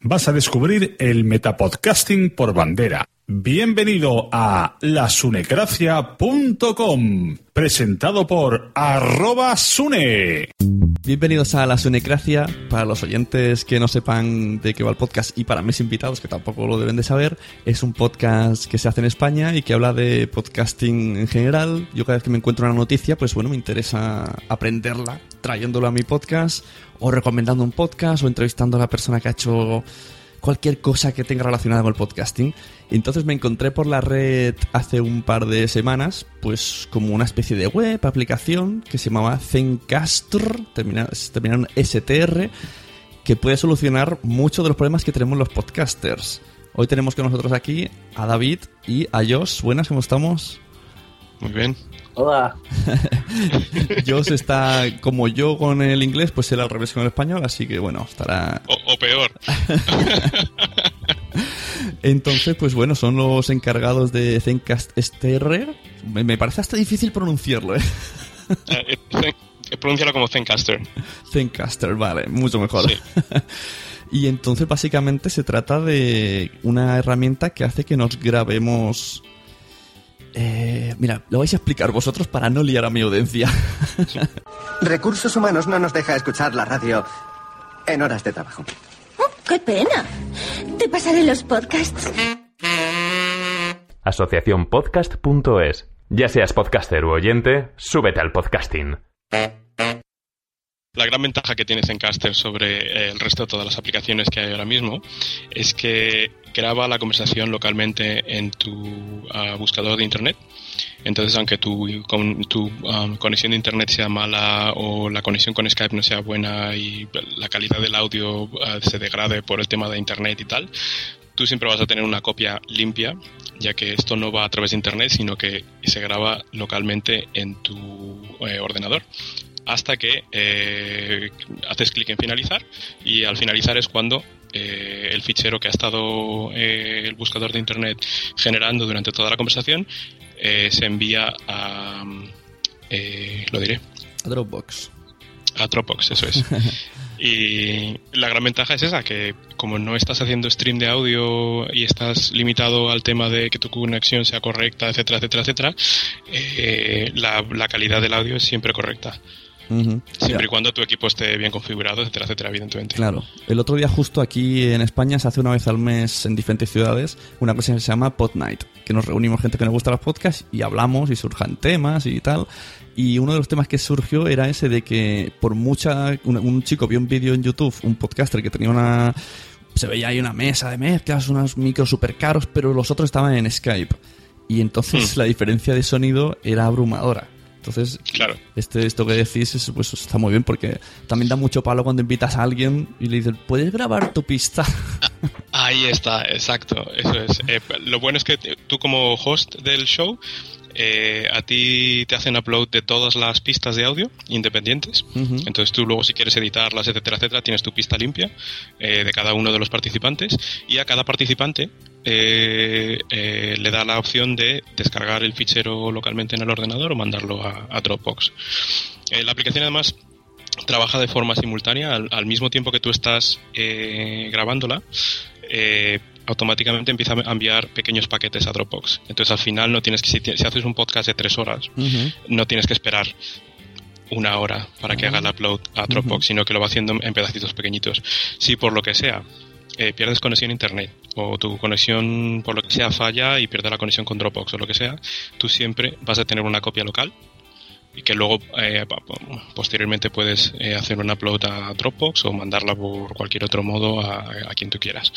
Vas a descubrir el metapodcasting por bandera. Bienvenido a lasunecracia.com, presentado por arroba sune. Bienvenidos a la Sunecracia. Para los oyentes que no sepan de qué va el podcast y para mis invitados que tampoco lo deben de saber, es un podcast que se hace en España y que habla de podcasting en general. Yo cada vez que me encuentro una noticia, pues bueno, me interesa aprenderla trayéndolo a mi podcast o recomendando un podcast o entrevistando a la persona que ha hecho cualquier cosa que tenga relacionada con el podcasting. Entonces me encontré por la red hace un par de semanas, pues como una especie de web, aplicación que se llamaba Zencaster, terminaron STR, que puede solucionar muchos de los problemas que tenemos los podcasters. Hoy tenemos con nosotros aquí a David y a Josh. Buenas, ¿cómo estamos? Muy bien. Hola. Josh está como yo con el inglés, pues él al revés con el español, así que bueno, estará... O, o peor. Entonces, pues bueno, son los encargados de Zencast STR. Me, me parece hasta difícil pronunciarlo, ¿eh? Eh, Zen- eh, Pronúncialo como Zencaster. Zencaster, vale, mucho mejor. Sí. y entonces básicamente se trata de una herramienta que hace que nos grabemos... Eh, mira, lo vais a explicar vosotros para no liar a mi audiencia. Recursos Humanos no nos deja escuchar la radio en horas de trabajo. Oh, ¡Qué pena! Te pasaré los podcasts. Asociaciónpodcast.es. Ya seas podcaster u oyente, súbete al podcasting. La gran ventaja que tiene Zencaster sobre eh, el resto de todas las aplicaciones que hay ahora mismo es que graba la conversación localmente en tu ah, buscador de internet. Entonces, aunque tu, ah, conexión de internet sea mala o la conexión con Skype no sea buena y la calidad del audio ah, se degrade por el tema de internet y tal, tú siempre vas a tener una copia limpia, ya que esto no va a través de internet, sino que se graba localmente en tu eh, ordenador hasta que eh, haces clic en finalizar y al finalizar es cuando eh, el fichero que ha estado eh, el buscador de internet generando durante toda la conversación eh, se envía a, eh, lo diré. A Dropbox. A Dropbox, eso es. y la gran ventaja es esa, que como no estás haciendo stream de audio y estás limitado al tema de que tu conexión sea correcta, etcétera, etcétera, etcétera, eh, la, la calidad del audio es siempre correcta. Siempre Ya. y cuando tu equipo esté bien configurado, etcétera, etcétera, evidentemente. Claro. El otro día justo aquí en España se hace una vez al mes en diferentes ciudades una cosa que se llama Pod Night, que nos reunimos gente que nos gusta los podcasts y hablamos y surjan temas y tal. Y uno de los temas que surgió era ese de que por mucha... Un, un chico vio un vídeo en YouTube, un podcaster que tenía una... Se veía ahí una mesa de mezclas, unos micros super caros, pero los otros estaban en Skype. Y entonces Hmm. la diferencia de sonido era abrumadora. Entonces, Claro. este, esto que decís es, pues, está muy bien porque también da mucho palo cuando invitas a alguien y le dices, ¿puedes grabar tu pista? Ahí está, exacto, eso es. Eh, lo bueno es que tú como host del show, eh, a ti te hacen upload de todas las pistas de audio independientes. Entonces tú luego si quieres editarlas, etcétera, etcétera, tienes tu pista limpia eh, de cada uno de los participantes y a cada participante eh, eh, le da la opción de descargar el fichero localmente en el ordenador o mandarlo a, a Dropbox. Eh, la aplicación además trabaja de forma simultánea al, al mismo tiempo que tú estás eh, grabándola. automáticamente empieza a enviar pequeños paquetes a Dropbox. Entonces al final no tienes que, si, haces un podcast de tres horas, no tienes que esperar una hora para que haga el upload a Dropbox, sino que lo va haciendo en pedacitos pequeñitos. Si por lo que sea eh, pierdes conexión a internet o tu conexión por lo que sea falla y pierdes la conexión con Dropbox o lo que sea, tú siempre vas a tener una copia local y que luego eh, posteriormente puedes eh, hacer un upload a Dropbox o mandarla por cualquier otro modo a, a quien tú quieras.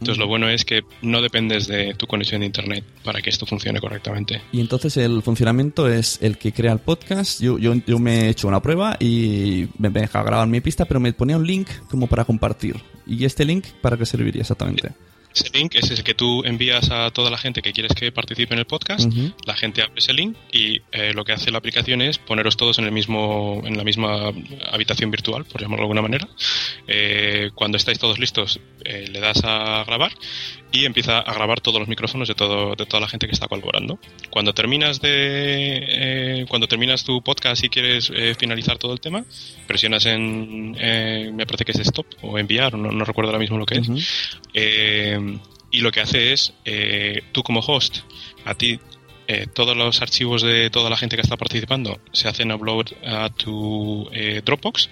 Entonces lo bueno es que no dependes de tu conexión de internet para que esto funcione correctamente. Y entonces el funcionamiento es el que crea el podcast. Yo, yo, yo me he hecho una prueba y me deja grabar mi pista, pero me ponía un link como para compartir. ¿Y este link para qué serviría exactamente? Ese link es el que tú envías a toda la gente que quieres que participe en el podcast. La gente abre ese link y eh, lo que hace la aplicación es poneros todos en el mismo, en la misma habitación virtual, por llamarlo de alguna manera. Eh, cuando estáis todos listos, eh, le das a grabar y empieza a grabar todos los micrófonos de todo, de toda la gente que está colaborando. Cuando terminas de, eh, cuando terminas tu podcast y quieres eh, finalizar todo el tema, presionas en, eh, me parece que es stop o enviar, no, no recuerdo ahora mismo lo que es. Eh, y lo que hace es, eh, tú como host, a ti, eh, todos los archivos de toda la gente que está participando se hacen upload a tu eh, Dropbox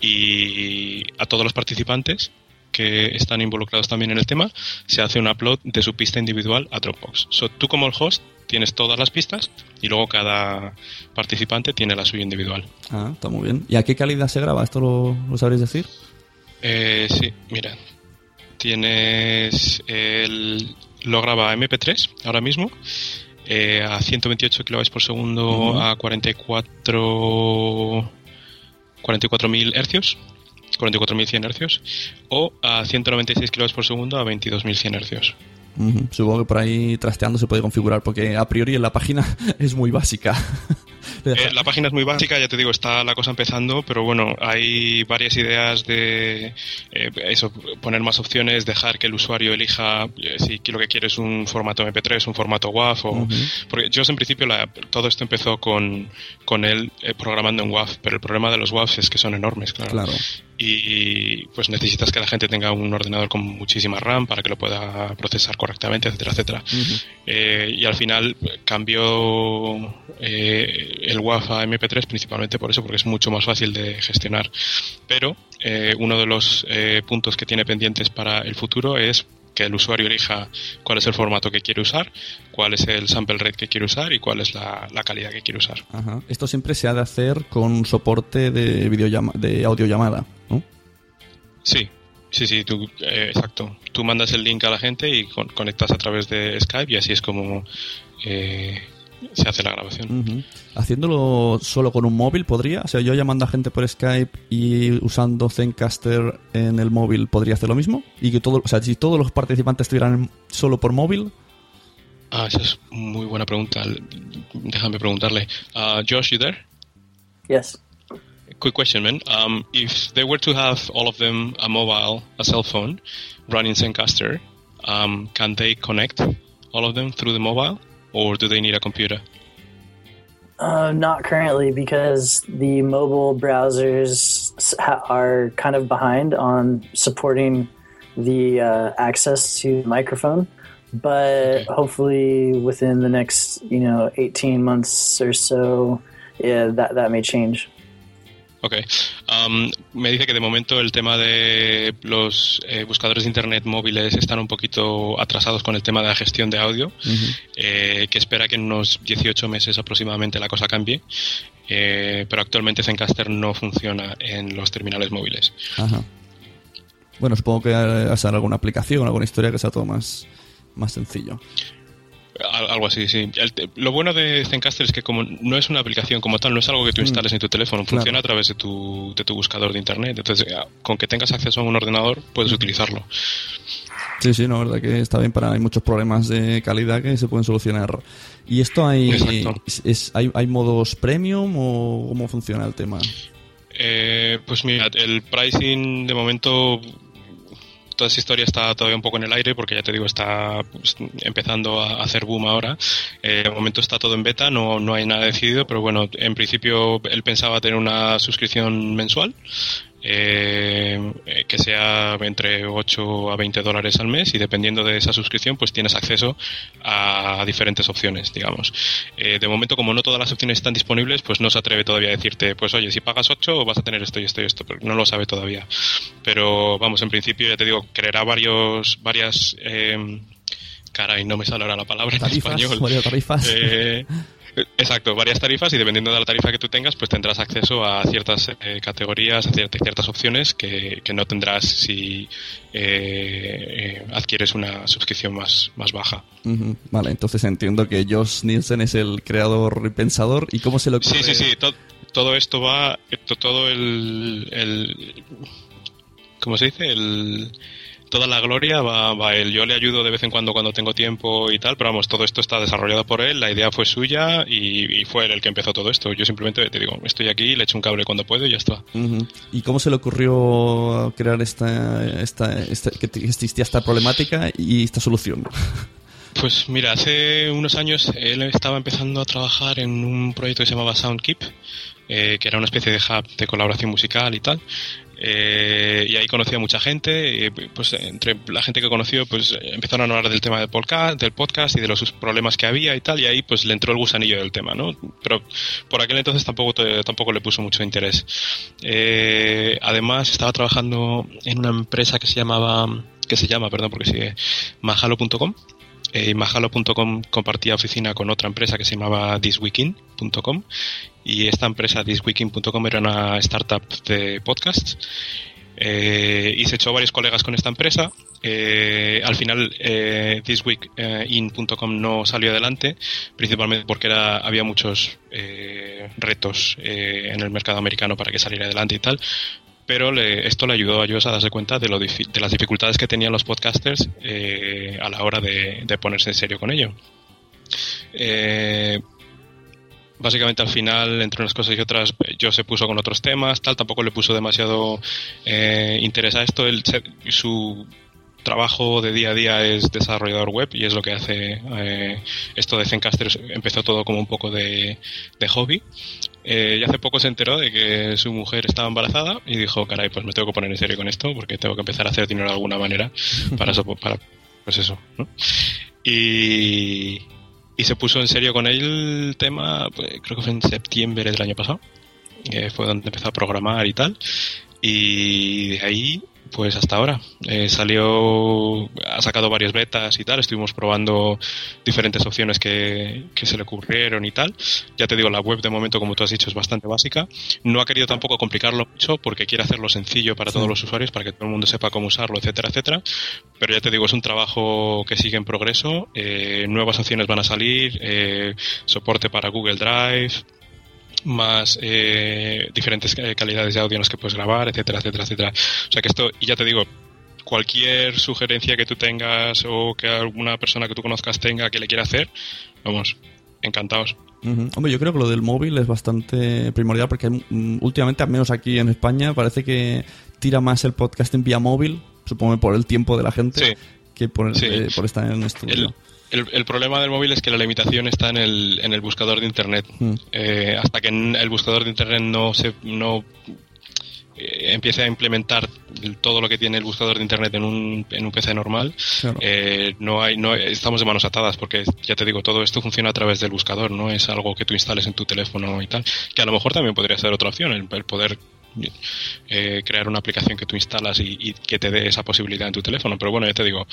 y a todos los participantes que están involucrados también en el tema, se hace un upload de su pista individual a Dropbox. So, tú como el host tienes todas las pistas y luego cada participante tiene la suya individual. Ah, está muy bien. ¿Y a qué calidad se graba? ¿Esto lo, lo sabréis decir? Eh, sí, mira. Tienes el. Lo graba a MP3 ahora mismo. eh, a 128 kilobytes por segundo a 44 44.000 hercios 44.100 hercios o a 196 kilobytes por segundo a 22.100 hercios Ujú. Supongo que por ahí trasteando se puede configurar, porque a priori en la página es muy básica. Eh, la página es muy básica, ya te digo, está la cosa empezando, pero bueno, hay varias ideas de eh, eso, poner más opciones, dejar que el usuario elija eh, si lo que quiere es un formato MP3, un formato WAV, o, porque yo en principio la- todo esto empezó con, con él eh, programando en WAV, pero el problema de los WAVs es que son enormes, claro. Claro. Y pues necesitas que la gente tenga un ordenador con muchísima RAM para que lo pueda procesar correctamente, etcétera, etcétera. Eh, y al final eh, cambió eh, el WAV a MP3 principalmente por eso, porque es mucho más fácil de gestionar. Pero eh, uno de los eh, puntos que tiene pendientes para el futuro es que el usuario elija cuál es el formato que quiere usar, cuál es el sample rate que quiere usar y cuál es la, la calidad que quiere usar. Ajá. Esto siempre se ha de hacer con soporte de videollama de audiollamada, ¿no? Sí, sí, sí, tú, eh, exacto. Tú mandas el link a la gente y con- conectas a través de Skype y así es como eh, se hace la grabación. Haciéndolo solo con un móvil podría, o sea, yo llamando a gente por Skype y usando Zencaster en el móvil podría hacer lo mismo y que todo, o sea, si todos los participantes estuvieran solo por móvil, Ah, esa es muy buena pregunta. Déjame preguntarle. Uh, Josh, you there? Yes. Quick question, man. Um, if they were to have all of them a mobile, a cell phone, running Zencaster, um, can they connect all of them through the mobile, or do they need a computer? Uh, not currently because the mobile browsers ha- are kind of behind on supporting the uh, access to the microphone. But hopefully, within the next you know 18 months or so, yeah, that that may change. Ok. Am, me dice que de momento el tema de los eh, buscadores de Internet móviles están un poquito atrasados con el tema de la gestión de audio, eh, que espera que en unos 18 meses aproximadamente la cosa cambie, eh, pero actualmente Zencaster no funciona en los terminales móviles. Ajá. Bueno, supongo que hacer alguna aplicación, alguna historia que sea todo más, más sencillo. Al- Algo así, sí. El lo bueno de Zencaster es que como no es una aplicación como tal, no es algo que tú instales en tu teléfono, Claro. funciona a través de tu, de tu buscador de Internet. Entonces, eh, con que tengas acceso a un ordenador, puedes utilizarlo. Sí, sí, no, verdad que está bien para hay muchos problemas de calidad que se pueden solucionar. ¿Y esto hay es- hay, hay modos premium o cómo funciona el tema? Eh, pues mira, el pricing de momento, toda esa historia está todavía un poco en el aire porque ya te digo, está pues, empezando a hacer boom ahora. Eh, de momento está todo en beta, no, no hay nada decidido, pero bueno, en principio él pensaba tener una suscripción mensual. Eh, que sea entre 8 a 20 dólares al mes y dependiendo de esa suscripción pues tienes acceso a diferentes opciones digamos. Eh, de momento como no todas las opciones están disponibles pues no se atreve todavía a decirte pues oye si pagas 8 vas a tener esto y esto y esto pero no lo sabe todavía. Pero vamos en principio ya te digo creará varios varias eh, caray no me sale ahora la palabra en español. Tarifas. Exacto, varias tarifas y dependiendo de la tarifa que tú tengas, pues tendrás acceso a ciertas eh, categorías, a cier- ciertas opciones que, que no tendrás si eh, eh, adquieres una suscripción más, más baja. Vale, entonces entiendo que Josh Nielsen es el creador y pensador. ¿Y cómo se lo Sí, sí, sí, to- todo esto va, to- todo el, el ¿cómo se dice? El, toda la gloria va, va a él. Yo le ayudo de vez en cuando cuando tengo tiempo y tal, pero vamos, todo esto está desarrollado por él, la idea fue suya y, y fue él el que empezó todo esto. Yo simplemente te digo, estoy aquí, le echo un cable cuando puedo y ya está. ¿Y cómo se le ocurrió crear esta, esta, esta- que existía esta problemática y esta solución? Pues mira, hace unos años él estaba empezando a trabajar en un proyecto que se llamaba Soundkeep, eh, que era una especie de hub de colaboración musical y tal. Eh, y ahí conocí a mucha gente, y, pues entre la gente que conoció, pues empezaron a hablar del tema del podcast, del podcast y de los problemas que había y tal, y ahí pues le entró el gusanillo del tema, ¿no? Pero por aquel entonces tampoco, tampoco le puso mucho interés. Eh, además estaba trabajando en una empresa que se llamaba, que se llama, perdón, porque sigue, mahalo.com, eh, y Mahalo.com compartía oficina con otra empresa que se llamaba thisweekin.com y esta empresa thisweekin.com era una startup de podcasts eh, y se echó varios colegas con esta empresa. Eh, al final, eh, thisweekin.com no salió adelante, principalmente porque había muchos eh, retos eh, en el mercado americano para que saliera adelante y tal. Pero le- esto le ayudó a Josh a darse cuenta de, lo de las dificultades que tenían los podcasters eh, a la hora de, ponerse en serio con ello. Eh, básicamente al final, entre unas cosas y otras, yo se puso con otros temas, tal, tampoco le puso demasiado eh, interés a esto. Su trabajo de día a día es desarrollador web y es lo que hace eh, esto de Zencaster. Empezó todo como un poco de hobby. Eh, y hace poco se enteró de que su mujer estaba embarazada y dijo, caray, pues me tengo que poner en serio con esto porque tengo que empezar a hacer dinero de alguna manera para eso, pues eso, ¿no? Y, y se puso en serio con el tema, pues, creo que fue en septiembre del año pasado, fue donde empezó a programar y tal. Y de ahí, pues hasta ahora. Eh, salió, ha sacado varias betas y tal, estuvimos probando diferentes opciones que, que se le ocurrieron y tal. Ya te digo, la web de momento, como tú has dicho, es bastante básica. No ha querido tampoco complicarlo mucho porque quiere hacerlo sencillo para todos los usuarios, para que todo el mundo sepa cómo usarlo, etcétera, etcétera. Pero ya te digo, es un trabajo que sigue en progreso. eh, nuevas opciones van a salir, eh, soporte para Google Drive, más eh, diferentes eh, calidades de audio en las que puedes grabar, etcétera, etcétera, etcétera. O sea que esto, y ya te digo, cualquier sugerencia que tú tengas o que alguna persona que tú conozcas tenga que le quiera hacer, vamos, encantados. Ujú. Hombre, yo creo que lo del móvil es bastante primordial porque mm, últimamente, al menos aquí en España, parece que tira más el podcasting vía móvil, supongo por el tiempo de la gente, Sí. que por, Sí. eh, por estar en estudio. El- El, el, problema del móvil es que la limitación está en el, en el buscador de internet. Mm. Eh, hasta que el buscador de internet no se no eh, empiece a implementar todo lo que tiene el buscador de internet en un, en un PC normal, Claro. eh, no hay, no estamos de manos atadas porque ya te digo todo esto funciona a través del buscador, no es algo que tú instales en tu teléfono y tal, que a lo mejor también podría ser otra opción el, el poder eh, crear una aplicación que tú instalas y, y que te dé esa posibilidad en tu teléfono, pero bueno ya te digo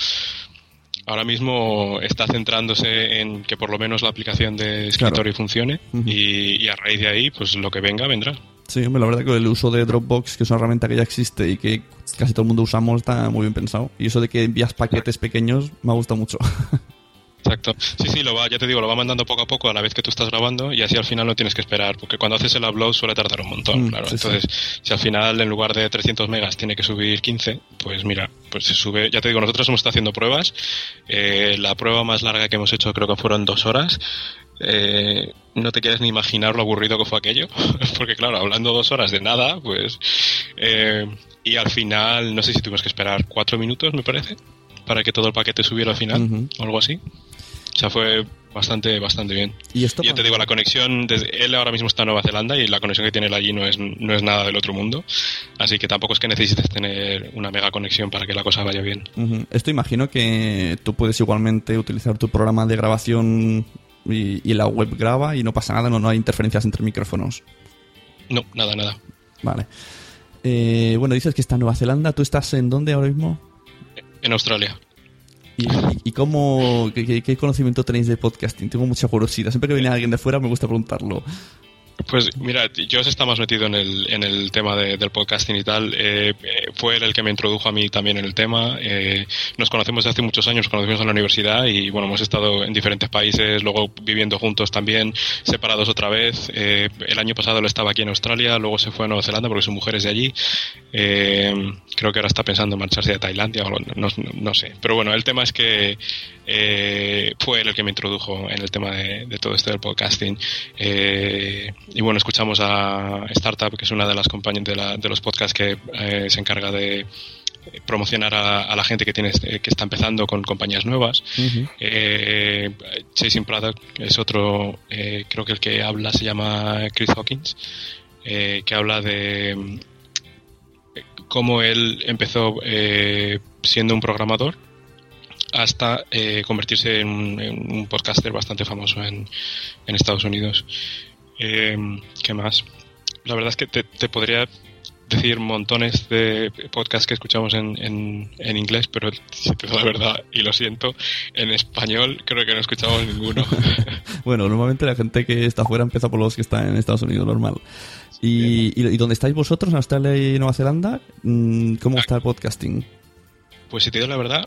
ahora mismo está centrándose en que por lo menos la aplicación de escritorio funcione Ujú. y, y a raíz de ahí, pues lo que venga, vendrá. Sí, hombre, la verdad que el uso de Dropbox, que es una herramienta que ya existe y que casi todo el mundo usamos, está muy bien pensado. Y eso de que envías paquetes pequeños me ha gustado mucho. Exacto. Sí, sí, lo va, ya te digo, lo va mandando poco a poco a la vez que tú estás grabando y así al final no tienes que esperar, porque cuando haces el upload suele tardar un montón, Mm, claro. sí, sí. Entonces, si al final en lugar de 300 megas tiene que subir 15, pues mira, pues se sube. Ya te digo, nosotros hemos estado haciendo pruebas. Eh, la prueba más larga que hemos hecho creo que fueron dos horas. Eh, no te quieres ni imaginar lo aburrido que fue aquello, porque claro, hablando dos horas de nada, pues... eh, y al final, no sé si tuvimos que esperar cuatro minutos, me parece, para que todo el paquete subiera al final, o algo así. O sea, fue bastante, bastante bien. Y esto Ya te digo, la conexión, desde, él ahora mismo está en Nueva Zelanda y la conexión que tiene él allí no es, no es nada del otro mundo. Así que tampoco es que necesites tener una mega conexión para que la cosa vaya bien. Esto imagino que tú puedes igualmente utilizar tu programa de grabación y, y la web graba y no pasa nada, no, no hay interferencias entre micrófonos. No, nada, nada. Vale. Eh, bueno, dices que está en Nueva Zelanda. ¿Tú estás en dónde ahora mismo? En Australia. ¿Y, cómo, qué- qué conocimiento tenéis de podcasting? Tengo mucha curiosidad. Siempre que viene alguien de fuera me gusta preguntarlo. Pues mira, Josh está más metido en el, en el tema de- del podcasting y tal. Eh, fue él el que me introdujo a mí también en el tema. Eh, nos conocemos desde hace muchos años, nos conocimos en la universidad y bueno, hemos estado en diferentes países, luego viviendo juntos también, separados otra vez. Eh, el año pasado él estaba aquí en Australia, luego se fue a Nueva Zelanda porque su mujer es de allí. Eh, creo que ahora está pensando en marcharse a Tailandia o no, no- no sé. Pero bueno, el tema es que eh, fue él el que me introdujo en el tema de, de todo esto del podcasting. Eh, y bueno, escuchamos a Startup, que es una de las compañías de, la- de los podcasts que eh, se encarga de promocionar a, a la gente que tiene eh, que está empezando con compañías nuevas. Eh, Chasing Product es otro, eh, creo que el que habla se llama Chris Hawkins, eh, que habla de cómo él empezó eh, siendo un programador hasta eh, convertirse en un, en un podcaster bastante famoso en, en Estados Unidos. Eh, ¿Qué más? La verdad es que te, te podría decir montones de podcasts que escuchamos en, en, en inglés, pero si te digo la verdad, y lo siento, en español creo que no escuchamos ninguno. Bueno, normalmente la gente que está afuera empieza por los que están en Estados Unidos, normal. ¿Y, y, y dónde estáis vosotros, en Australia y Nueva Zelanda? Mm, ¿Cómo está el podcasting? Pues si te digo la verdad,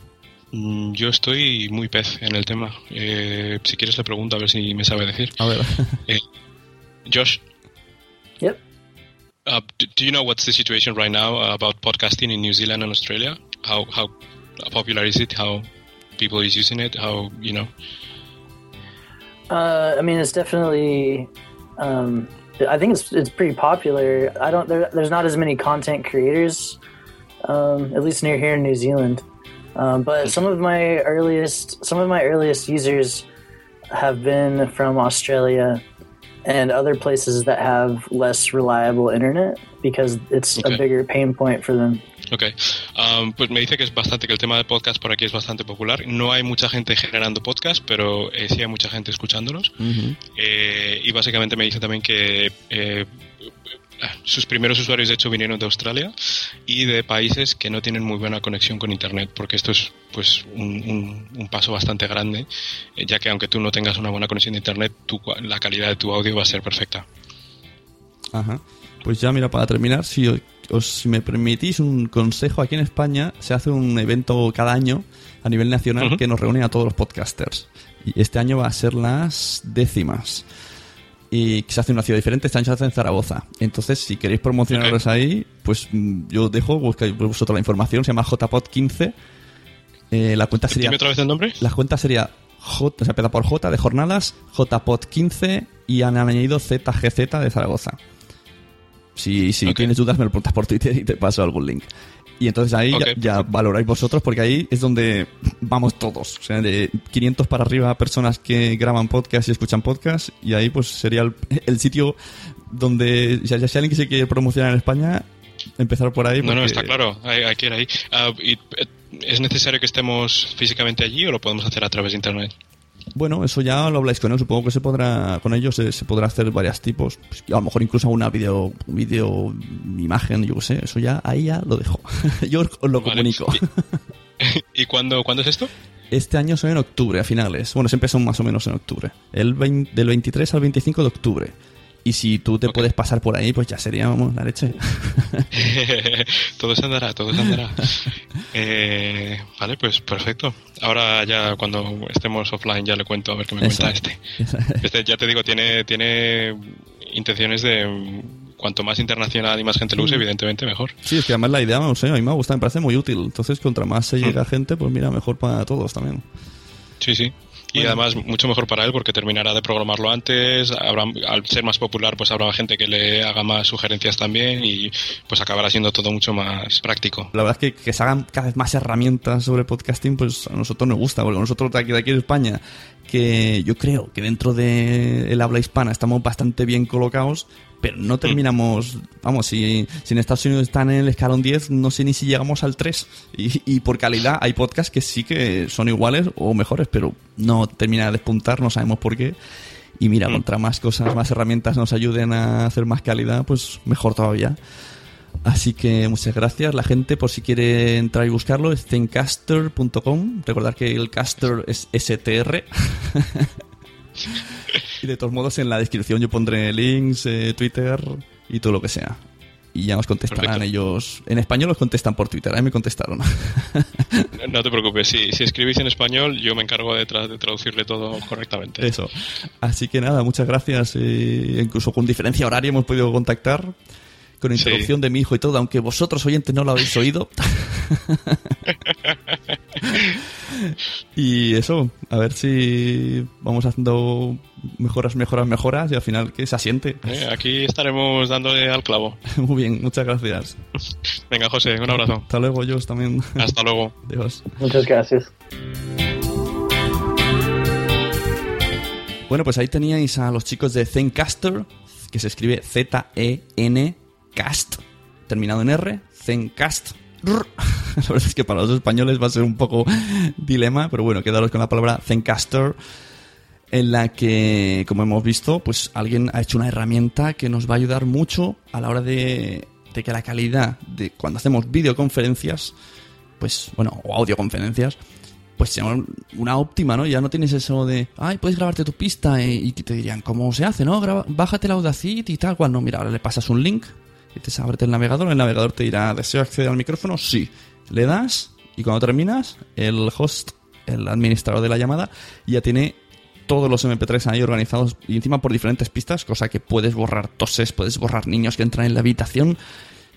mm, yo estoy muy pez en el tema. Eh, si quieres le pregunto a ver si me sabe decir. A ver. Eh, Josh, Yep. uh, do, do you know what's the situation right now about podcasting in New Zealand and Australia? How how popular is it? How people is using it? How you know? Uh, I mean, it's definitely. Um, I think it's it's pretty popular. I don't. There, there's not as many content creators, um, at least near here in New Zealand. Um, but some of my earliest some of my earliest users have been from Australia and other places that have less reliable internet because it's Okay. a bigger pain point for them. Ok, Um, pues me dice que es bastante, que el tema de podcast por aquí es bastante popular. No hay mucha gente generando podcast, pero eh, sí hay mucha gente escuchándolos. Eh, y básicamente me dice también que eh, sus primeros usuarios de hecho vinieron de Australia y de países que no tienen muy buena conexión con internet, porque esto es pues un, un- un paso bastante grande, eh, ya que aunque tú no tengas una buena conexión de internet, tu la calidad de tu audio va a ser perfecta. Ajá. Pues ya, mira, para terminar, si os si me permitís un consejo, aquí en España se hace un evento cada año a nivel nacional que nos reúne a todos los podcasters. Y este año va a ser las décimas. Y que se hace en una ciudad diferente, año se hace en Zaragoza. Entonces, si queréis promocionaros ahí, pues mm, yo dejo, buscáis vosotros la información, se llama JPod15. Eh, la cuenta sería... Otra vez el nombre. La cuenta sería J, se empieza por J de jornadas, JPod15 y han añadido ZGZ de Zaragoza. Si, si tienes dudas, me lo preguntas por Twitter y te paso algún link. Y entonces ahí ya, ya valoráis vosotros porque ahí es donde vamos todos. O sea, de 500 para arriba personas que graban podcast y escuchan podcast y ahí pues sería el, el sitio donde si, si alguien que se quiere promocionar en España, empezar por ahí. No, no, porque- está claro, hay, hay que ir ahí. Ah, y, eh, ¿Es necesario que estemos físicamente allí o lo podemos hacer a través de Internet? Bueno, eso ya lo habláis con él. Supongo que se podrá, con ellos se, se podrá hacer varios tipos. Pues, a lo mejor incluso una video, video imagen, yo qué sé. Eso ya, ahí ya lo dejo. yo os lo Vale. comunico. ¿Y cuándo, cuándo es esto? Este año son en octubre, a finales. Bueno, se empezó más o menos en octubre. El 20 del 23 al 25 de octubre. Y si tú te puedes pasar por ahí, pues ya sería vamos, la leche. todo se andará, todo se andará. Eh, vale, pues perfecto. Ahora ya cuando estemos offline ya le cuento a ver qué me cuenta este. Este ya te digo, tiene, tiene intenciones de mm, cuanto más internacional y más gente lo use, evidentemente mejor. Sí, es que además la idea, no sé, a mí me gusta, me parece muy útil. Entonces, contra más se Mm. llega gente, pues mira, mejor para todos también. Sí, sí. Y Bueno. además mucho mejor para él porque terminará de programarlo antes, habrá, al ser más popular pues habrá gente que le haga más sugerencias también y pues acabará siendo todo mucho más práctico. La verdad es que, que se hagan cada vez más herramientas sobre podcasting, pues a nosotros nos gusta, porque nosotros de aquí, de aquí en España, que yo creo que dentro del habla hispana estamos bastante bien colocados, pero no terminamos, vamos, si, si en Estados Unidos están en el escalón 10, no sé ni si llegamos al 3. Y, y por calidad hay podcasts que sí que son iguales o mejores, pero no termina de despuntar, no sabemos por qué. Y mira, contra más cosas, más herramientas nos ayuden a hacer más calidad, pues mejor todavía. Así que muchas gracias. La gente, por si quiere entrar y buscarlo, es zencaster.com. Recordar que el caster es STR. y de todos modos, en la descripción yo pondré links, eh, Twitter y todo lo que sea. Y ya nos contestarán Perfecto. ellos. En español los contestan por Twitter, a mí me contestaron. No te preocupes, si, si escribís en español yo me encargo de, tra- de traducirle todo correctamente. Eso. Así que nada, muchas gracias. eh, incluso con diferencia horaria hemos podido contactar. Con Sí. introducción de mi hijo y todo, aunque vosotros oyentes no lo habéis oído. y eso, a ver si vamos haciendo mejoras, mejoras, mejoras y al final que se asiente. Eh, Aquí estaremos dándole al clavo. Muy bien, muchas gracias. Venga, José, un abrazo. Hasta luego, yo también. Hasta luego. Adiós. Muchas gracias. Bueno, pues ahí teníais a los chicos de Zencaster, que se escribe Z-E-N Cast, terminado en R, Zencast. La verdad es que para los españoles va a ser un poco dilema, pero bueno, quedaros con la palabra Zencaster, en la que, como hemos visto, pues alguien ha hecho una herramienta que nos va a ayudar mucho a la hora de, que la calidad de cuando hacemos videoconferencias, pues, bueno, o audioconferencias, pues sea una óptima, ¿no? Ya no tienes eso de, ay, puedes grabarte tu pista y te dirían, ¿cómo se hace, no? Bájate el Audacity y tal, cual. No, mira, ahora le pasas un link te ábrete el navegador, el navegador te dirá, ¿deseo acceder al micrófono? Sí. Le das y cuando terminas, el host, el administrador de la llamada, ya tiene todos los MP3 ahí organizados y encima por diferentes pistas, cosa que puedes borrar toses, puedes borrar niños que entran en la habitación.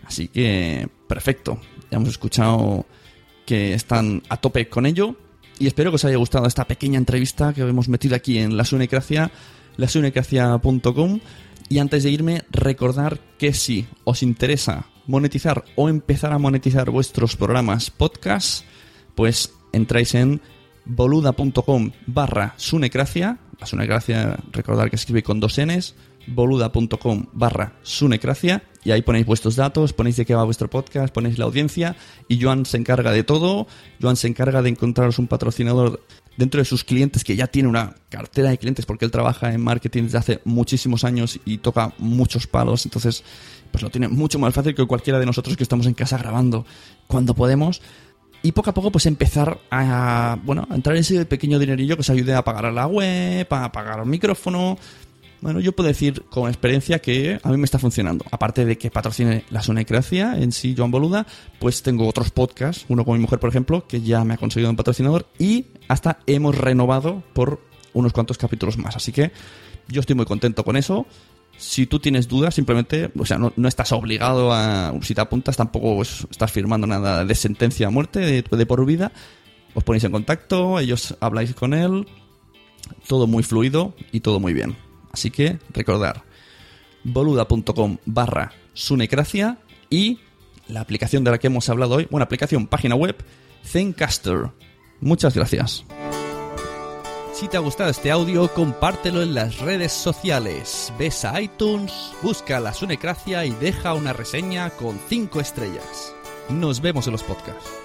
Así que, perfecto. Ya hemos escuchado que están a tope con ello. Y espero que os haya gustado esta pequeña entrevista que hemos metido aquí en La Sunecracia, lasunecracia.com. Y antes de irme, recordar que si os interesa monetizar o empezar a monetizar vuestros programas podcast, pues entráis en boluda.com barra sunecracia. La sunecracia, recordar que escribe con dos Ns, boluda.com barra sunecracia y ahí ponéis vuestros datos, ponéis de qué va vuestro podcast, ponéis la audiencia y Joan se encarga de todo. Joan se encarga de encontraros un patrocinador dentro de sus clientes que ya tiene una cartera de clientes porque él trabaja en marketing desde hace muchísimos años y toca muchos palos, entonces pues lo tiene mucho más fácil que cualquiera de nosotros que estamos en casa grabando cuando podemos y poco a poco pues empezar a bueno a entrar en ese pequeño dinerillo que os ayude a pagar la web, a pagar el micrófono. Bueno, yo puedo decir con experiencia que a mí me está funcionando. Aparte de que patrocine la Sonecracia en sí, Joan Boluda, pues tengo otros podcasts, uno con mi mujer, por ejemplo, que ya me ha conseguido un patrocinador y hasta hemos renovado por unos cuantos capítulos más. Así que yo estoy muy contento con eso. Si tú tienes dudas, simplemente, o sea, no, estás obligado a, si te apuntas, tampoco es- estás firmando nada de sentencia a muerte, de por vida. Os ponéis en contacto, ellos habláis con él, todo muy fluido y todo muy bien. Así que recordar, boluda.com barra sunecracia y la aplicación de la que hemos hablado hoy, una aplicación, página web, Zencaster. Muchas gracias. Si te ha gustado este audio, compártelo en las redes sociales. Ves a iTunes, busca la Sunecracia y deja una reseña con 5 estrellas. Nos vemos en los podcasts.